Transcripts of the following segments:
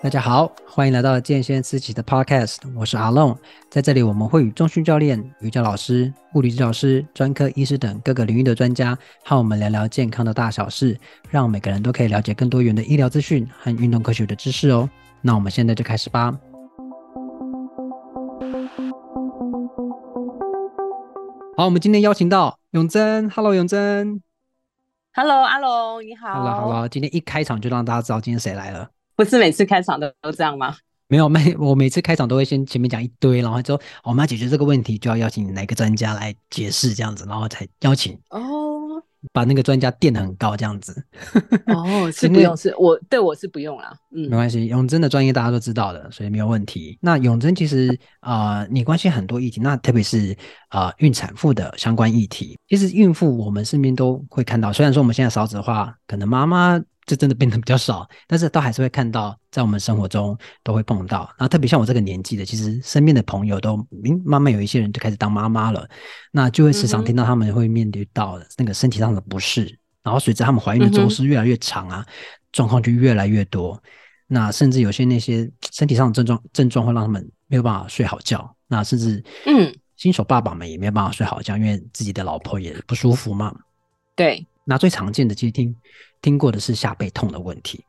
大家好，欢迎来到健先思齐的 Podcast，我是阿龙。在这里，我们会与中训教练、瑜伽老师、物理治疗师、专科医师等各个领域的专家，和我们聊聊健康的大小事，让每个人都可以了解更多元的医疗资讯和运动科学的知识哦。那我们现在就开始吧。好，我们今天邀请到永珍，Hello，永珍，Hello，阿龙，你好，Hello，Hello，今天一开场就让大家知道今天谁来了。不是每次开场都都这样吗？没有，每我每次开场都会先前面讲一堆，然后之后我们要解决这个问题，就要邀请哪个专家来解释这样子，然后才邀请哦，把那个专家垫得很高这样子。哦，是不用，是我对我是不用啦。嗯，没关系，永贞的专业大家都知道的，所以没有问题。那永贞其实啊、呃，你关心很多议题，那特别是啊、呃，孕产妇的相关议题。其实孕妇我们身边都会看到，虽然说我们现在少子化，可能妈妈。这真的变得比较少，但是都还是会看到，在我们生活中都会碰到。那特别像我这个年纪的，其实身边的朋友都，嗯，慢慢有一些人就开始当妈妈了，那就会时常听到他们会面对到那个身体上的不适，嗯、然后随着他们怀孕的周数越来越长啊，状况就越来越多。那甚至有些那些身体上的症状症状会让他们没有办法睡好觉，那甚至嗯，新手爸爸们也没有办法睡好觉，因为自己的老婆也不舒服嘛。对，那最常见的其实听。听过的是下背痛的问题，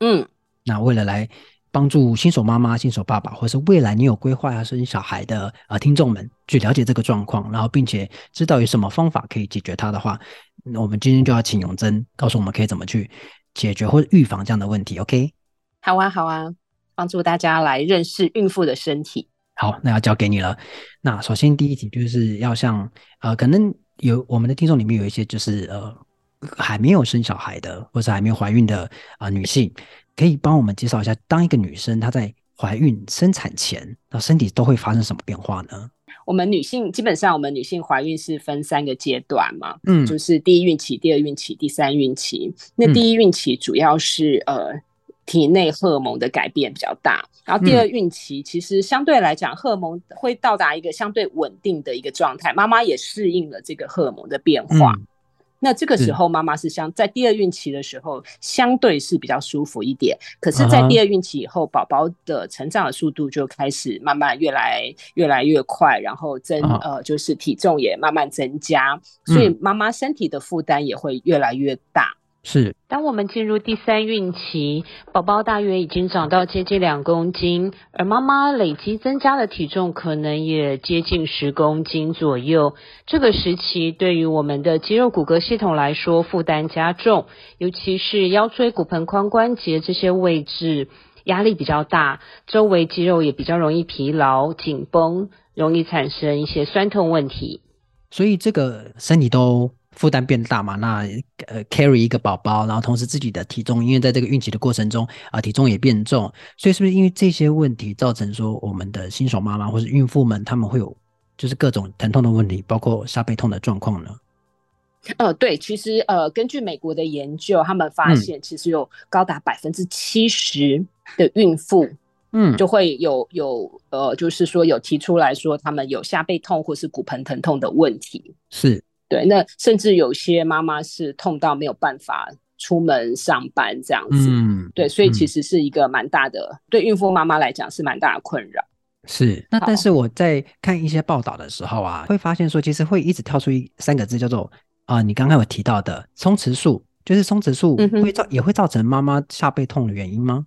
嗯，那为了来帮助新手妈妈、新手爸爸，或是未来你有规划要生小孩的呃听众们去了解这个状况，然后并且知道有什么方法可以解决它的话，那我们今天就要请永珍告诉我们可以怎么去解决或者预防这样的问题。OK？好啊，好啊，帮助大家来认识孕妇的身体。好，那要交给你了。那首先第一题就是要像呃，可能有我们的听众里面有一些就是呃。还没有生小孩的，或者还没有怀孕的啊、呃，女性，可以帮我们介绍一下，当一个女生她在怀孕、生产前，那身体都会发生什么变化呢？我们女性基本上，我们女性怀孕是分三个阶段嘛，嗯，就是第一孕期、第二孕期、第三孕期。那第一孕期主要是、嗯、呃体内荷尔蒙的改变比较大，然后第二孕期其实相对来讲，荷尔蒙会到达一个相对稳定的一个状态，妈妈也适应了这个荷尔蒙的变化。嗯那这个时候，妈妈是相在第二孕期的时候，相对是比较舒服一点。可是，在第二孕期以后，宝宝的成长的速度就开始慢慢越来越来越快，然后增呃，就是体重也慢慢增加，所以妈妈身体的负担也会越来越大。是，当我们进入第三孕期，宝宝大约已经长到接近两公斤，而妈妈累积增加的体重可能也接近十公斤左右。这个时期对于我们的肌肉骨骼系统来说负担加重，尤其是腰椎、骨盆、髋关节这些位置压力比较大，周围肌肉也比较容易疲劳、紧绷，容易产生一些酸痛问题。所以这个身体都。负担变大嘛？那呃，carry 一个宝宝，然后同时自己的体重，因为在这个孕期的过程中啊、呃，体重也变重，所以是不是因为这些问题造成说我们的新手妈妈或是孕妇们，他们会有就是各种疼痛的问题，包括下背痛的状况呢？呃，对，其实呃，根据美国的研究，他们发现其实有高达百分之七十的孕妇，嗯，就会有有呃，就是说有提出来说他们有下背痛或是骨盆疼痛的问题，是。对，那甚至有些妈妈是痛到没有办法出门上班这样子。嗯，对，所以其实是一个蛮大的，嗯、对孕妇妈妈来讲是蛮大的困扰。是，那但是我在看一些报道的时候啊，会发现说，其实会一直跳出一三个字，叫做啊、呃，你刚刚有提到的松弛素，就是松弛素会造、嗯、也会造成妈妈下背痛的原因吗？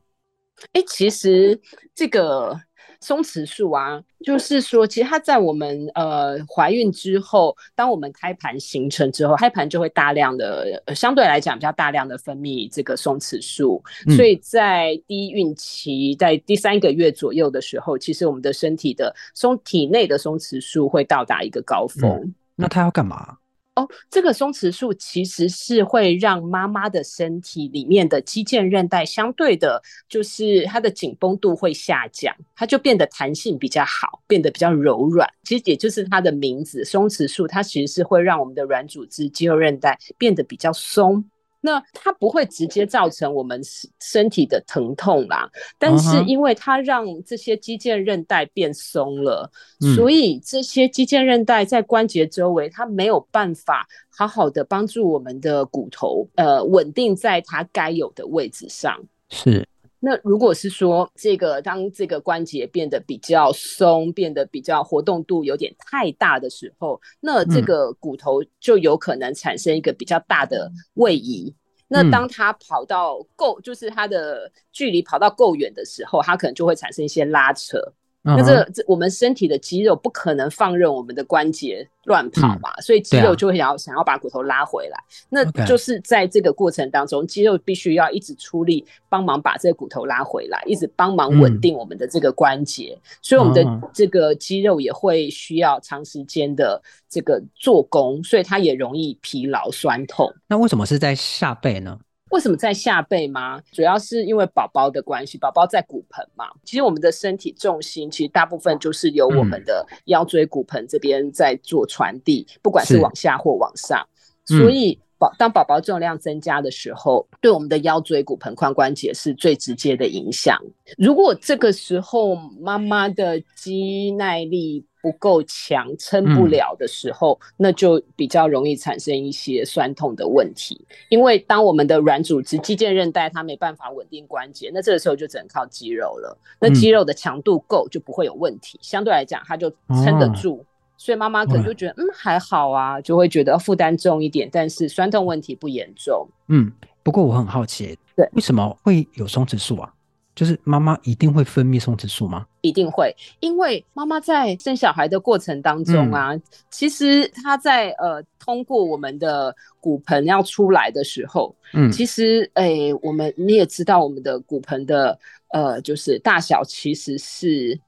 哎，其实这个。松弛素啊，就是说，其实它在我们呃怀孕之后，当我们胎盘形成之后，胎盘就会大量的，呃、相对来讲比较大量的分泌这个松弛素，嗯，所以在第一孕期，在第三个月左右的时候，其实我们的身体的松体内的松弛素会到达一个高峰。嗯，那它要干嘛？哦，这个松弛素其实是会让妈妈的身体里面的肌腱韧带相对的，就是它的紧绷度会下降，它就变得弹性比较好，变得比较柔软。其实也就是它的名字，松弛素，它其实是会让我们的软组织、肌肉韧带变得比较松。那它不会直接造成我们身体的疼痛啦，但是因为它让这些肌腱韧带变松了，嗯，所以这些肌腱韧带在关节周围，它没有办法好好的帮助我们的骨头，呃，稳定在它该有的位置上。是，那如果是说这个当这个关节变得比较松，变得比较活动度有点太大的时候，那这个骨头就有可能产生一个比较大的位移。那当它跑到够，就是它的距离跑到够远的时候，它可能就会产生一些拉扯。那这这我们身体的肌肉不可能放任我们的关节乱跑嘛，嗯、所以肌肉就会想要、啊、想要把骨头拉回来。那就是在这个过程当中，肌肉必须要一直出力，帮忙把这个骨头拉回来，一直帮忙稳定我们的这个关节。嗯、所以我们的这个肌肉也会需要长时间的这个做工，所以它也容易疲劳酸痛。那为什么是在下背呢？为什么在下背吗？主要是因为宝宝的关系，宝宝在骨盆嘛。其实我们的身体重心其实大部分就是由我们的腰椎骨盆这边在做传递，嗯、不管是往下或往上。所以宝当宝宝重量增加的时候，嗯、对我们的腰椎骨盆髋关节是最直接的影响。如果这个时候妈妈的肌耐力不够强，撑不了的时候，嗯，那就比较容易产生一些酸痛的问题。因为当我们的软组织、肌腱韧带它没办法稳定关节，那这个时候就只能靠肌肉了。那肌肉的强度够，就不会有问题。嗯，相对来讲，它就撑得住。哦，所以妈妈可能就觉得，嗯，还好啊，就会觉得负担重一点，但是酸痛问题不严重。嗯，不过我很好奇，对，为什么会有松弛素啊？就是妈妈一定会分泌松弛素吗？一定会，因为妈妈在生小孩的过程当中啊，嗯、其实她在呃通过我们的骨盆要出来的时候，嗯，其实哎、欸，我们你也知道，我们的骨盆的呃就是大小其实是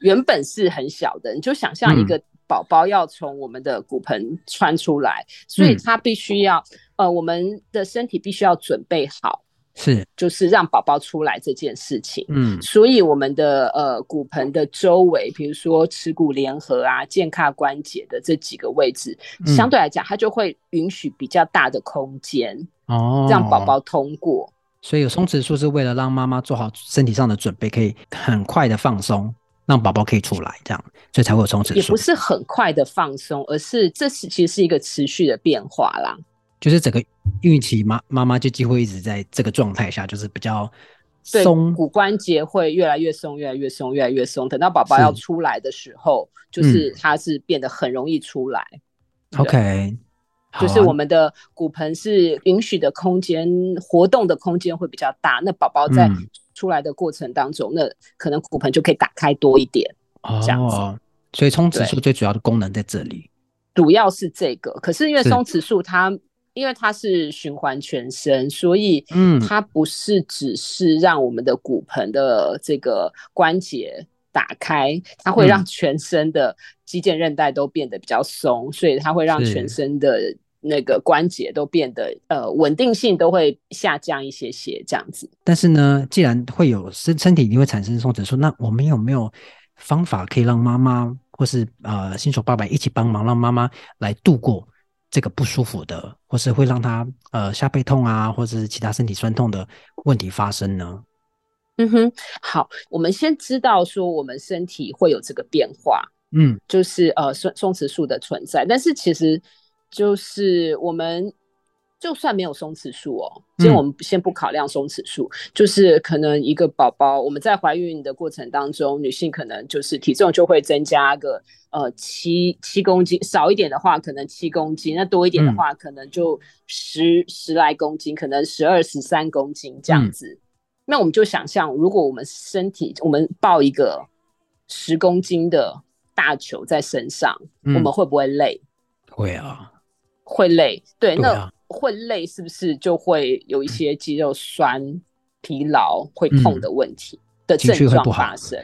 原本是很小的，你就想象一个宝宝要从我们的骨盆穿出来，嗯、所以他必须要呃我们的身体必须要准备好。是，就是让宝宝出来这件事情，嗯，所以我们的呃骨盆的周围，比如说耻骨联合啊、健胯关节的这几个位置，嗯、相对来讲，它就会允许比较大的空间哦，让宝宝通过。所以有松弛术是为了让妈妈做好身体上的准备，可以很快的放松，让宝宝可以出来，这样，所以才会有松弛术。也不是很快的放松，而是这是其实是一个持续的变化啦。就是整个孕期妈妈妈就几乎一直在这个状态下，就是比较松，骨关节会越来越松，越来越松，越来越松。等到宝宝要出来的时候，就是它是变得很容易出来。OK，就是我们的骨盆是允许的空间，活动的空间会比较大。那宝宝在出来的过程当中，那可能骨盆就可以打开多一点。哦，这样子。所以松弛术最主要的功能在这里，主要是这个。可是因为松弛术它。因为它是循环全身，所以嗯，它不是只是让我们的骨盆的这个关节打开，它会让全身的肌腱韧带都变得比较松，所以它会让全身的那个关节都变得呃稳定性都会下降一些些这样子。但是呢，既然会有身身体一定会产生松弛说，那我们有没有方法可以让妈妈或是呃新手爸爸一起帮忙，让妈妈来度过？这个不舒服的，或是会让他呃下背痛啊，或者是其他身体酸痛的问题发生呢？嗯哼，好，我们先知道说我们身体会有这个变化，嗯，就是呃松松弛素的存在，但是其实就是我们。就算没有松弛术哦，今天我们先不考量松弛术，嗯，就是可能一个宝宝，我们在怀孕的过程当中，女性可能就是体重就会增加个呃七七公斤，少一点的话可能七公斤，那多一点的话可能就十、嗯、十来公斤，可能十二十三公斤这样子，嗯。那我们就想象，如果我们身体我们抱一个十公斤的大球在身上，嗯，我们会不会累？会啊，会累。对，那。会累是不是就会有一些肌肉酸、疲劳、会痛的问题的症状发生？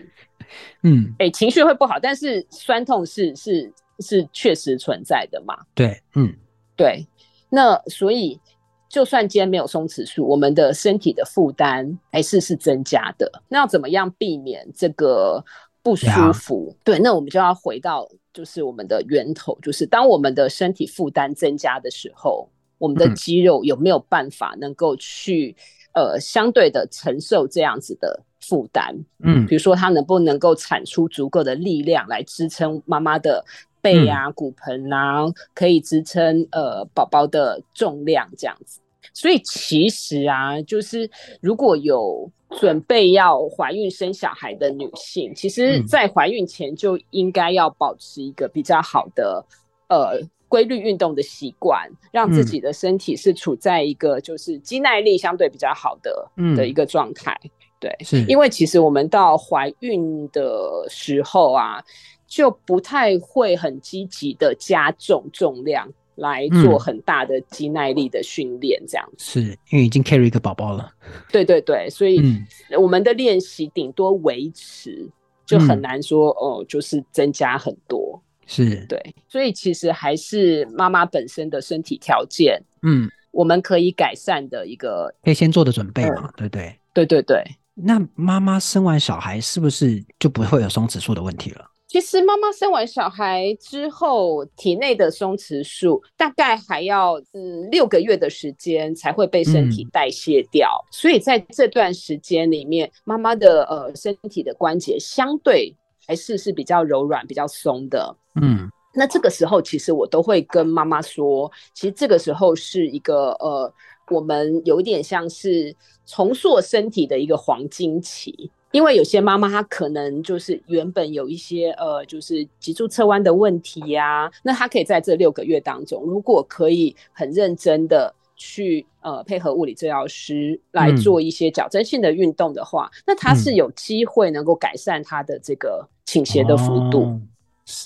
嗯，哎、欸，情绪会不好，但是酸痛是是是确实存在的嘛？对，嗯，对。那所以，就算今天没有松弛术，我们的身体的负担还是是增加的。那要怎么样避免这个不舒服？对，那我们就要回到就是我们的源头，就是当我们的身体负担增加的时候。我们的肌肉有没有办法能够去、嗯、呃相对的承受这样子的负担？嗯，比如说它能不能够产出足够的力量来支撑妈妈的背啊、嗯、骨盆啊，可以支撑呃宝宝的重量这样子。所以其实啊，就是如果有准备要怀孕生小孩的女性，其实在怀孕前就应该要保持一个比较好的、嗯、呃规律运动的习惯，让自己的身体是处在一个就是肌耐力相对比较好的、嗯、的一个状态。对，是因为其实我们到怀孕的时候啊，就不太会很积极的加重重量来做很大的肌耐力的训练，这样子。是因为已经 carry 一个宝宝了。对对对，所以我们的练习顶多维持，就很难说哦，就是增加很多。是对，所以其实还是妈妈本身的身体条件，嗯，我们可以改善的一个，可以先做的准备嘛，对对对对对。那妈妈生完小孩是不是就不会有松弛素的问题了？其实妈妈生完小孩之后，体内的松弛素大概还要嗯六个月的时间才会被身体代谢掉，嗯、所以在这段时间里面，妈妈的呃身体的关节相对还是是比较柔软、比较松的。嗯，那这个时候其实我都会跟妈妈说，其实这个时候是一个呃。我们有一点像是重塑身体的一个黄金期，因为有些妈妈她可能就是原本有一些呃，就是脊柱侧弯的问题呀、啊，那她可以在这六个月当中，如果可以很认真的去呃配合物理治疗师来做一些矫正性的运动的话，嗯、那她是有机会能够改善她的这个倾斜的幅度，哦、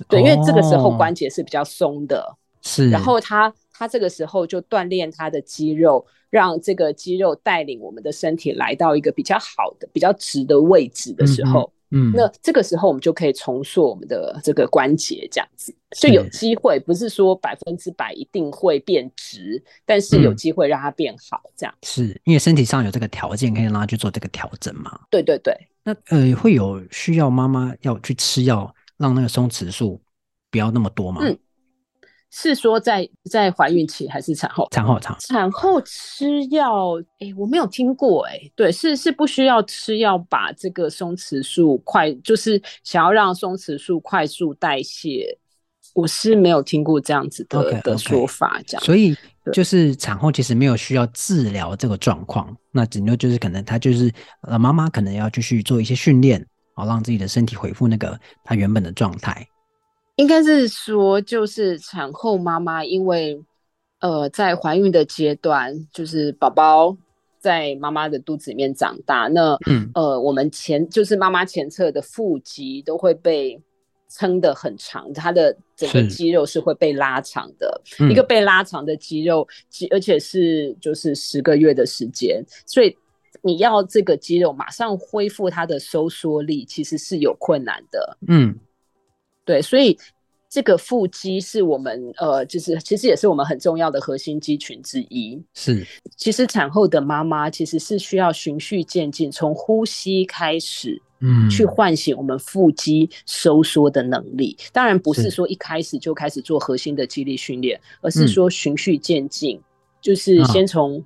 对，因为这个时候关节是比较松的，是，然后他。他这个时候就锻炼他的肌肉，让这个肌肉带领我们的身体来到一个比较好的、比较直的位置的时候，嗯，嗯，那这个时候我们就可以重塑我们的这个关节，这样子就有机会，不是说百分之百一定会变直，但是有机会让它变好，这样。是因为身体上有这个条件可以让他去做这个调整嘛？对对对。那呃，会有需要妈妈要去吃药，让那个松弛素不要那么多嘛？嗯。是说在在怀孕期还是产后？产后产产后吃药？哎、欸，我没有听过哎、欸。对，是是不需要吃药，把这个松弛素快，就是想要让松弛素快速代谢。我是没有听过这样子的 okay. 的说法，这样。所以就是产后其实没有需要治疗这个状况，那只能就是可能她就是呃妈妈可能要继续做一些训练，好让自己的身体恢复那个她原本的状态。应该是说，就是产后妈妈，因为呃，在怀孕的阶段，就是宝宝在妈妈的肚子里面长大，那嗯呃，我们前就是妈妈前侧的腹肌都会被撑得很长，它的整个肌肉是会被拉长的，一个被拉长的肌肉，而且是就是十个月的时间，所以你要这个肌肉马上恢复它的收缩力，其实是有困难的，嗯。对，所以这个腹肌是我们呃，就是其实也是我们很重要的核心肌群之一。是，其实产后的妈妈其实是需要循序渐进，从呼吸开始，嗯，去唤醒我们腹肌收缩的能力。当然不是说一开始就开始做核心的肌力训练，而是说循序渐进，嗯，就是先从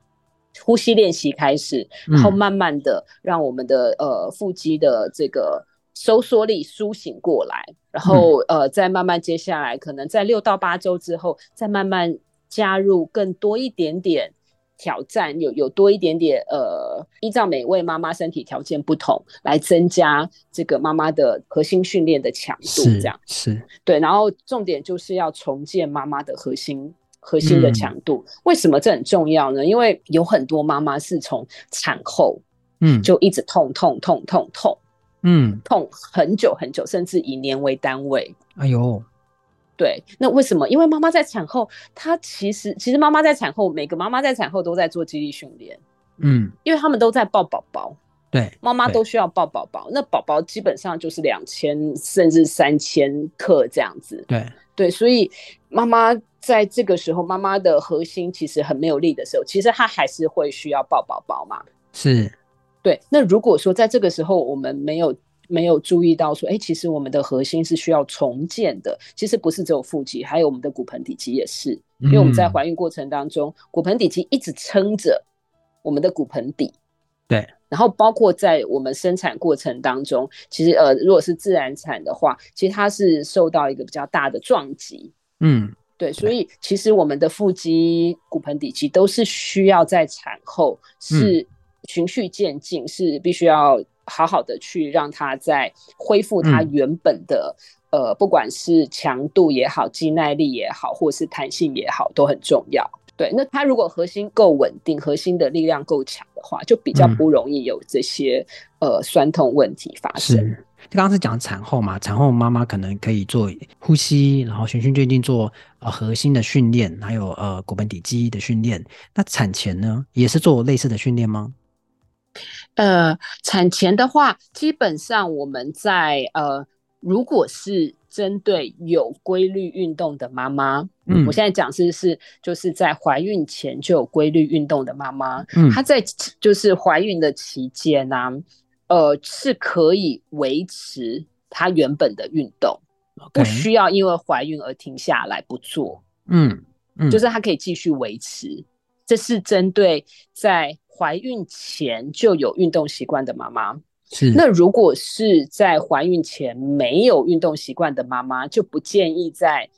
呼吸练习开始，嗯，然后慢慢的让我们的呃腹肌的这个。收缩力苏醒过来，然后、嗯、呃，再慢慢接下来，可能在六到八周之后，再慢慢加入更多一点点挑战，有有多一点点呃，依照每位妈妈身体条件不同，来增加这个妈妈的核心训练的强度，这样是，是对。然后重点就是要重建妈妈的核心核心的强度、嗯。为什么这很重要呢？因为有很多妈妈是从产后嗯就一直痛痛痛痛痛。嗯，痛很久很久，甚至以年为单位。哎呦，对，那为什么？因为妈妈在产后，她其实其实妈妈在产后，每个妈妈在产后都在做肌力训练。嗯，因为他们都在抱宝宝。对，妈妈都需要抱宝宝。那宝宝基本上就是两千甚至三千克这样子。对对，所以妈妈在这个时候，妈妈的核心其实很没有力的时候，其实她还是会需要抱宝宝嘛。是。对，那如果说在这个时候我们没有没有注意到说，哎，其实我们的核心是需要重建的。其实不是只有腹肌，还有我们的骨盆底肌也是。因为我们在怀孕过程当中，嗯、骨盆底肌一直撑着我们的骨盆底。对。然后包括在我们生产过程当中，其实呃，如果是自然产的话，其实它是受到一个比较大的撞击。嗯。对，所以其实我们的腹肌、骨盆底肌都是需要在产后是循序渐进，嗯、是必须要好好的去让它在恢复它原本的、嗯、呃，不管是强度也好、肌耐力也好，或是弹性也好，都很重要。对，那它如果核心够稳定，核心的力量够强的话，就比较不容易有这些、嗯、呃酸痛问题发生。刚刚是讲产后嘛，产后妈妈可能可以做呼吸，然后循序渐进做呃核心的训练，还有呃骨盆底肌的训练。那产前呢，也是做类似的训练吗？呃，产前的话，基本上我们在呃，如果是针对有规律运动的妈妈，嗯，我现在讲是是就是在怀孕前就有规律运动的妈妈，嗯，她在就是怀孕的期间呢、啊。呃，是可以维持她原本的运动.不需要因为怀孕而停下来不做。嗯，嗯，就是她可以继续维持。这是针对在怀孕前就有运动习惯的妈妈。是。那如果是在怀孕前没有运动习惯的妈妈，就不建议在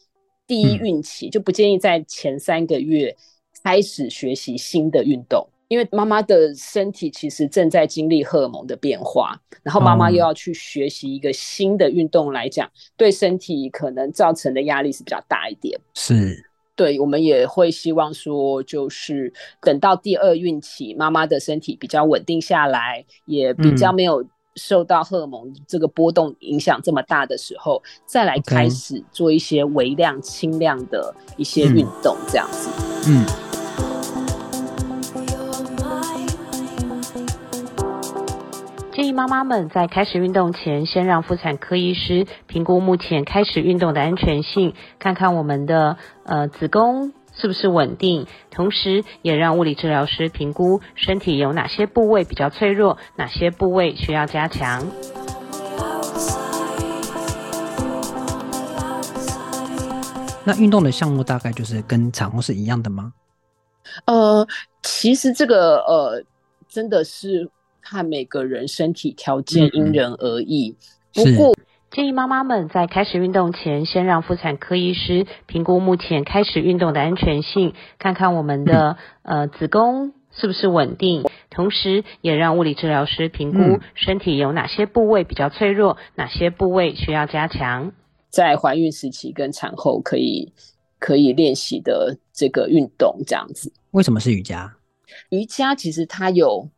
第一孕期，嗯，就不建议在前三个月开始学习新的运动。因为妈妈的身体其实正在经历荷尔蒙的变化，然后妈妈又要去学习一个新的运动来讲，对身体可能造成的压力是比较大一点。是，对，我们也会希望说，就是等到第二孕期，妈妈的身体比较稳定下来，也比较没有受到荷尔蒙这个波动影响这么大的时候，再来开始做一些微量、轻量的一些运动，这样子。嗯。嗯建议妈妈们在开始运动前，先让妇产科医师评估目前开始运动的安全性，看看我们的呃子宫是不是稳定，同时也让物理治疗师评估身体有哪些部位比较脆弱，哪些部位需要加强。那运动的项目大概就是跟产后是一样的吗？呃，其实这个呃真的是。看每个人身体条件因人而异，嗯、不过建议妈妈们在开始运动前，先让妇产科医师评估目前开始运动的安全性，看看我们的、嗯、呃子宫是不是稳定，同时也让物理治疗师评估身体有哪些部位比较脆弱，嗯、哪些部位需要加强。在怀孕时期跟产后可以可以练习的这个运动，这样子。为什么是瑜伽？瑜伽其实它有。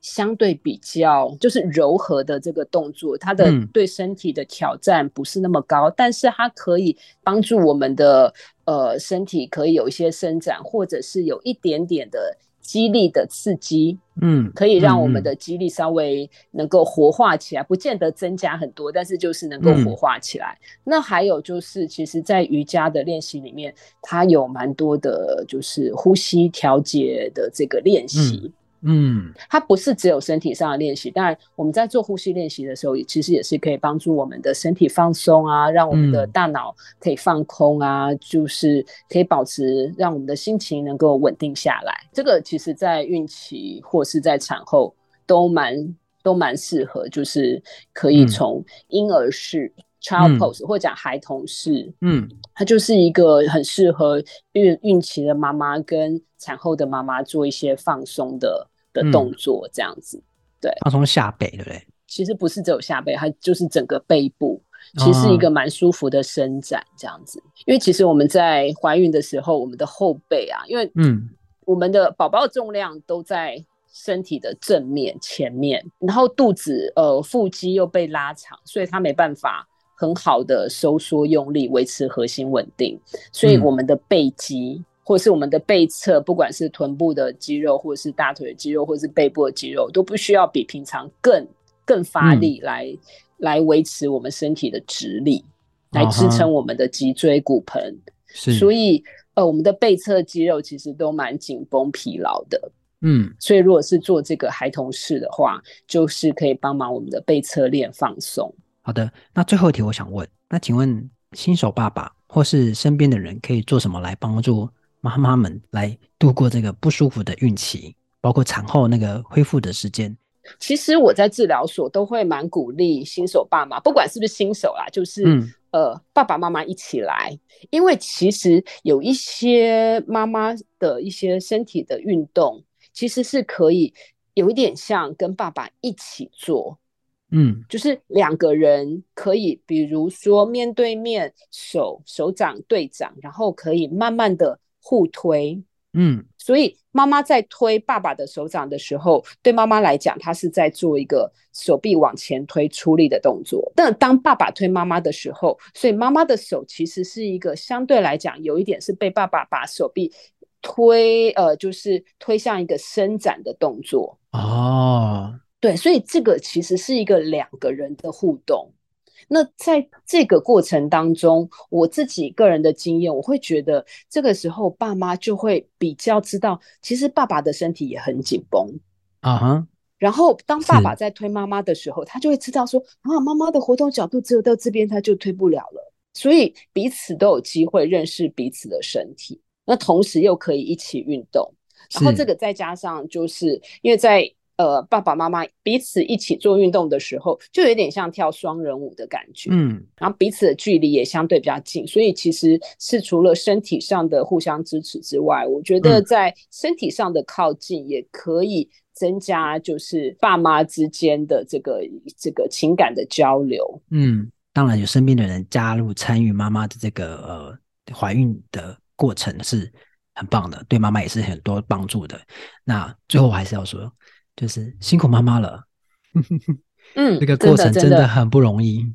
相对比较就是柔和的这个动作，它的对身体的挑战不是那么高，嗯、但是它可以帮助我们的呃身体可以有一些伸展，或者是有一点点的肌力的刺激，嗯，可以让我们的肌力稍微能够活化起来，嗯、不见得增加很多，但是就是能够活化起来。嗯、那还有就是，其实，在瑜伽的练习里面，它有蛮多的，就是呼吸调节的这个练习。嗯。嗯，它不是只有身体上的练习，当然我们在做呼吸练习的时候，其实也是可以帮助我们的身体放松啊，让我们的大脑可以放空啊，嗯、就是可以保持让我们的心情能够稳定下来。这个其实在孕期或是在产后都蛮都蛮适合，就是可以从婴儿式、嗯、（child pose） 或者讲孩童式，嗯，它就是一个很适合孕孕期的妈妈跟产后的妈妈做一些放松的。的动作这样子，嗯、对，放松下背，对不对？其实不是只有下背，它就是整个背部，其实是一个蛮舒服的伸展这样子。哦、因为其实我们在怀孕的时候，我们的后背啊，因为嗯，我们的宝宝的重量都在身体的正面前面，然后肚子呃腹肌又被拉长，所以它没办法很好的收缩用力，维持核心稳定，所以我们的背肌。嗯或是我们的背侧，不管是臀部的肌肉，或是大腿的肌肉，或是背部的肌肉，都不需要比平常更更发力来、嗯、来维持我们身体的直立，来支撑我们的脊椎骨盆。是，所以呃，我们的背侧肌肉其实都蛮紧绷疲劳的。嗯，所以如果是做这个孩童式的话，就是可以帮忙我们的背侧练放松。好的，那最后一题我想问，那请问新手爸爸或是身边的人可以做什么来帮助？妈妈们来度过这个不舒服的孕期，包括产后那个恢复的时间。其实我在治疗所都会蛮鼓励新手爸妈，不管是不是新手啦，就是呃爸爸妈妈一起来，因为其实有一些妈妈的一些身体的运动，其实是可以有一点像跟爸爸一起做。嗯，就是两个人可以，比如说面对面，手手掌对掌，然后可以慢慢的互推。嗯，所以妈妈在推爸爸的手掌的时候，对妈妈来讲，她是在做一个手臂往前推出力的动作。但当爸爸推妈妈的时候，所以妈妈的手其实是一个相对来讲有一点是被爸爸把手臂推，呃，就是推向一个伸展的动作。哦。对，所以这个其实是一个两个人的互动。那在这个过程当中，我自己个人的经验，我会觉得这个时候爸妈就会比较知道，其实爸爸的身体也很紧绷啊哈。然后当爸爸在推妈妈的时候，他就会知道说啊，妈妈的活动角度只有到这边，他就推不了了。所以彼此都有机会认识彼此的身体，那同时又可以一起运动。然后这个再加上就是因为在呃，爸爸妈妈彼此一起做运动的时候，就有点像跳双人舞的感觉。嗯，然后彼此的距离也相对比较近，所以其实是除了身体上的互相支持之外，我觉得在身体上的靠近也可以增加，就是爸妈之间的这个这个情感的交流。嗯，当然有身边的人加入参与妈妈的这个呃怀孕的过程是很棒的，对妈妈也是很多帮助的。那最后我还是要说。就是辛苦妈妈了，嗯，这个过程真的很不容易。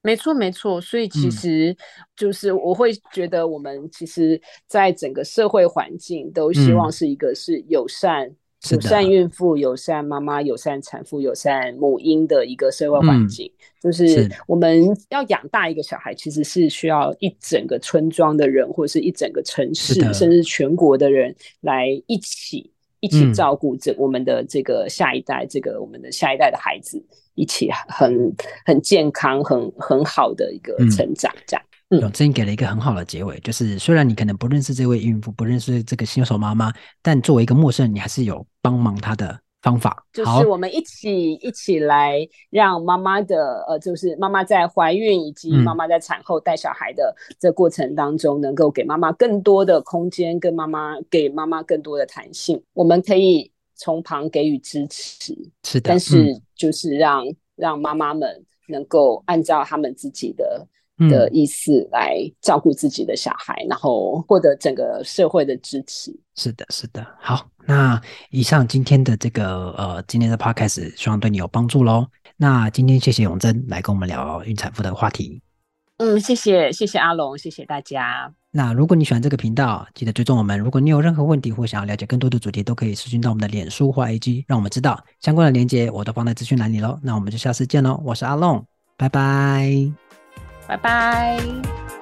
没错，没错。所以其实就是我会觉得，我们其实在整个社会环境都希望是一个是友善、嗯、友善孕妇、友善妈妈、友善产妇、友善母婴的一个社会环境。嗯、就是我们要养大一个小孩，其实是需要一整个村庄的人，或者是一整个城市，甚至全国的人来一起。一起照顾这我们的这个下一代，嗯、这个我们的下一代的孩子，一起很很健康、很很好的一个成长，这样。嗯，永真给了一个很好的结尾，就是虽然你可能不认识这位孕妇，不认识这个新手妈妈，但作为一个陌生人，你还是有帮忙她的。方法就是我们一起一起来让妈妈的呃，就是妈妈在怀孕以及妈妈在产后带小孩的这过程当中，能够给妈妈更多的空间，跟妈妈给妈妈更多的弹性。我们可以从旁给予支持，是的，但是就是让、嗯、让妈妈们能够按照他们自己的。的意思来照顾自己的小孩，嗯，然后获得整个社会的支持。是的，是的。好，那以上今天的这个呃，今天的 podcast 希望对你有帮助喽。那今天谢谢永贞来跟我们聊孕产妇的话题。嗯，谢谢，谢谢阿龙，谢谢大家。那如果你喜欢这个频道，记得追踪我们。如果你有任何问题或想要了解更多的主题，都可以私讯到我们的脸书或 IG，让我们知道。相关的链接我都放在资讯栏里喽。那我们就下次见喽，我是阿龙，拜拜。拜拜。